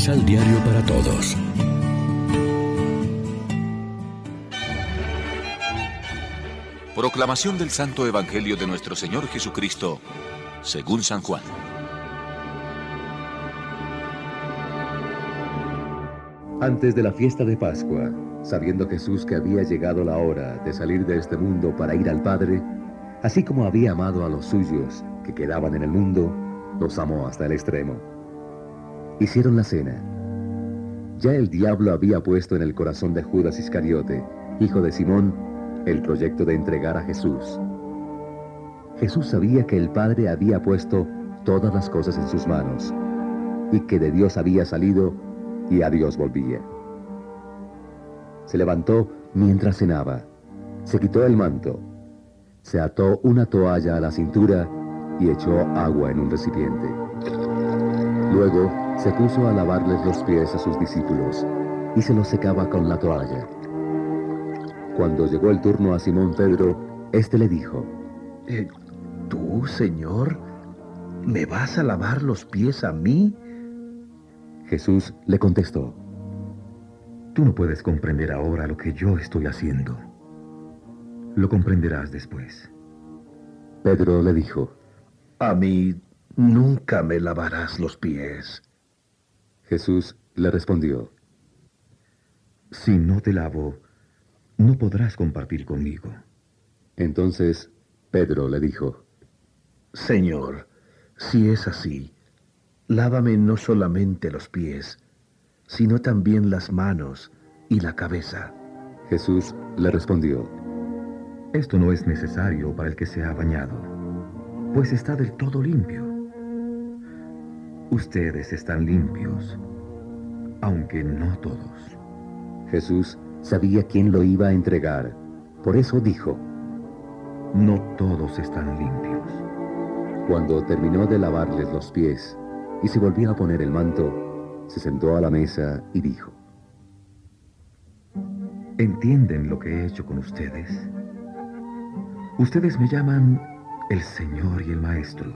Misal Diario para Todos. Proclamación del Santo Evangelio de nuestro Señor Jesucristo, según San Juan. Antes de la fiesta de Pascua, sabiendo Jesús que había llegado la hora de salir de este mundo para ir al Padre, así como había amado a los suyos que quedaban en el mundo, los amó hasta el extremo. Hicieron la cena. Ya el diablo había puesto en el corazón de Judas Iscariote, hijo de Simón, el proyecto de entregar a Jesús. Jesús sabía que el Padre había puesto todas las cosas en sus manos y que de Dios había salido y a Dios volvía. Se levantó mientras cenaba, se quitó el manto, se ató una toalla a la cintura y echó agua en un recipiente. Luego se puso a lavarles los pies a sus discípulos y se los secaba con la toalla. Cuando llegó el turno a Simón Pedro, éste le dijo, eh, ¿Tú, Señor, me vas a lavar los pies a mí? Jesús le contestó, Tú no puedes comprender ahora lo que yo estoy haciendo. Lo comprenderás después. Pedro le dijo, A mí nunca me lavarás los pies. Jesús le respondió, Si no te lavo, no podrás compartir conmigo. Entonces Pedro le dijo, Señor, si es así, lávame no solamente los pies, sino también las manos y la cabeza. Jesús le respondió, Esto no es necesario para el que se ha bañado, pues está del todo limpio. Ustedes están limpios, aunque no todos. Jesús sabía quién lo iba a entregar, por eso dijo, No todos están limpios. Cuando terminó de lavarles los pies y se volvió a poner el manto, se sentó a la mesa y dijo, ¿Entienden lo que he hecho con ustedes? Ustedes me llaman el Señor y el Maestro,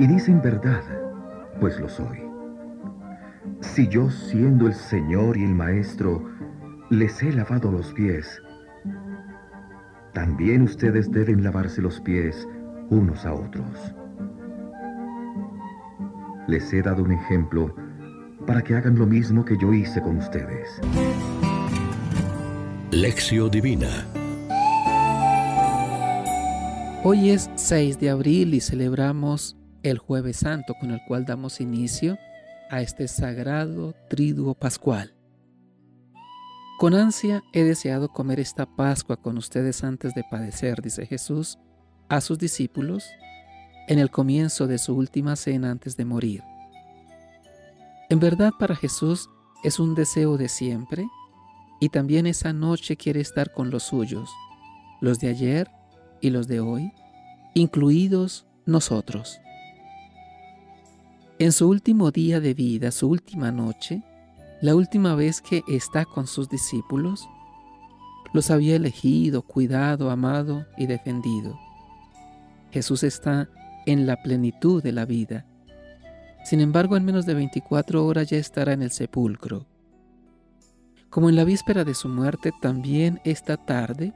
y dicen verdad, pues lo soy. Si yo, siendo el Señor y el Maestro, les he lavado los pies, también ustedes deben lavarse los pies unos a otros. Les he dado un ejemplo para que hagan lo mismo que yo hice con ustedes. Lección Divina Hoy es 6 de abril y celebramos el jueves santo con el cual damos inicio a este sagrado triduo pascual. Con ansia he deseado comer esta Pascua con ustedes antes de padecer, dice Jesús a sus discípulos en el comienzo de su última cena antes de morir. En verdad para Jesús es un deseo de siempre y también esa noche quiere estar con los suyos, los de ayer y los de hoy, incluidos nosotros. En su último día de vida, su última noche, la última vez que está con sus discípulos, los había elegido, cuidado, amado y defendido. Jesús está en la plenitud de la vida. Sin embargo, en menos de 24 horas ya estará en el sepulcro. Como en la víspera de su muerte, también esta tarde,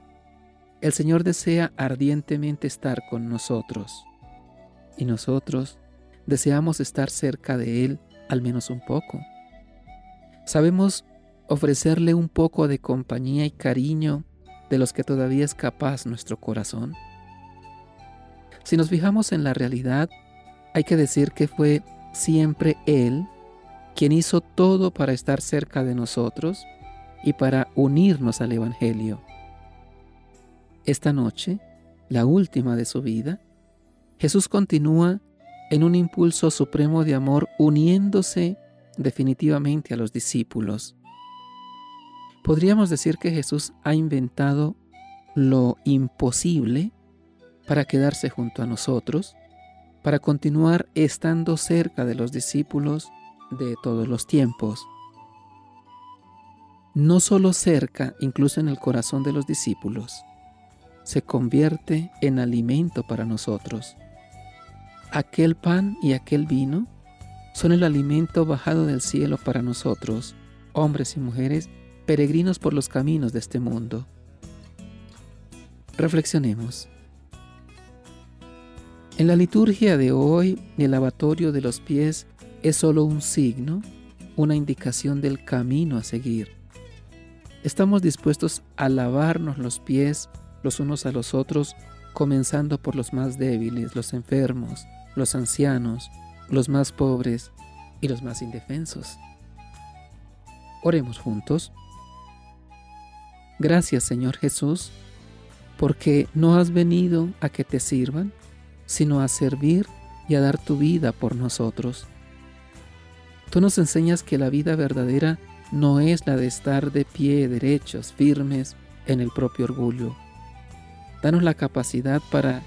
el Señor desea ardientemente estar con nosotros. Y nosotros deseamos estar cerca de Él al menos un poco. Sabemos ofrecerle un poco de compañía y cariño de los que todavía es capaz nuestro corazón. Si nos fijamos en la realidad, hay que decir que fue siempre Él quien hizo todo para estar cerca de nosotros y para unirnos al Evangelio. Esta noche, la última de su vida, Jesús continúa en un impulso supremo de amor uniéndose definitivamente a los discípulos. Podríamos decir que Jesús ha inventado lo imposible para quedarse junto a nosotros, para continuar estando cerca de los discípulos de todos los tiempos. No solo cerca, incluso en el corazón de los discípulos, se convierte en alimento para nosotros. Aquel pan y aquel vino son el alimento bajado del cielo para nosotros, hombres y mujeres, peregrinos por los caminos de este mundo. Reflexionemos. En la liturgia de hoy, el lavatorio de los pies es solo un signo, una indicación del camino a seguir. Estamos dispuestos a lavarnos los pies los unos a los otros, comenzando por los más débiles, los enfermos, los ancianos, los más pobres y los más indefensos. Oremos juntos. Gracias Señor Jesús, porque no has venido a que te sirvan, sino a servir y a dar tu vida por nosotros. Tú nos enseñas que la vida verdadera no es la de estar de pie derechos, firmes en el propio orgullo. Danos la capacidad para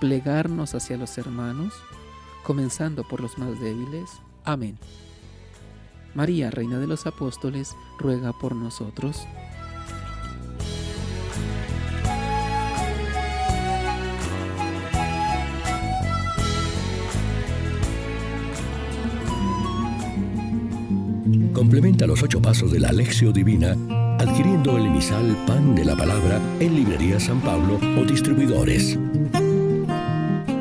plegarnos hacia los hermanos, comenzando por los más débiles. Amén. María, Reina de los Apóstoles, ruega por nosotros. Complementa los ocho pasos de la Alexio Divina adquiriendo el emisal Pan de la Palabra en Librería San Pablo o distribuidores.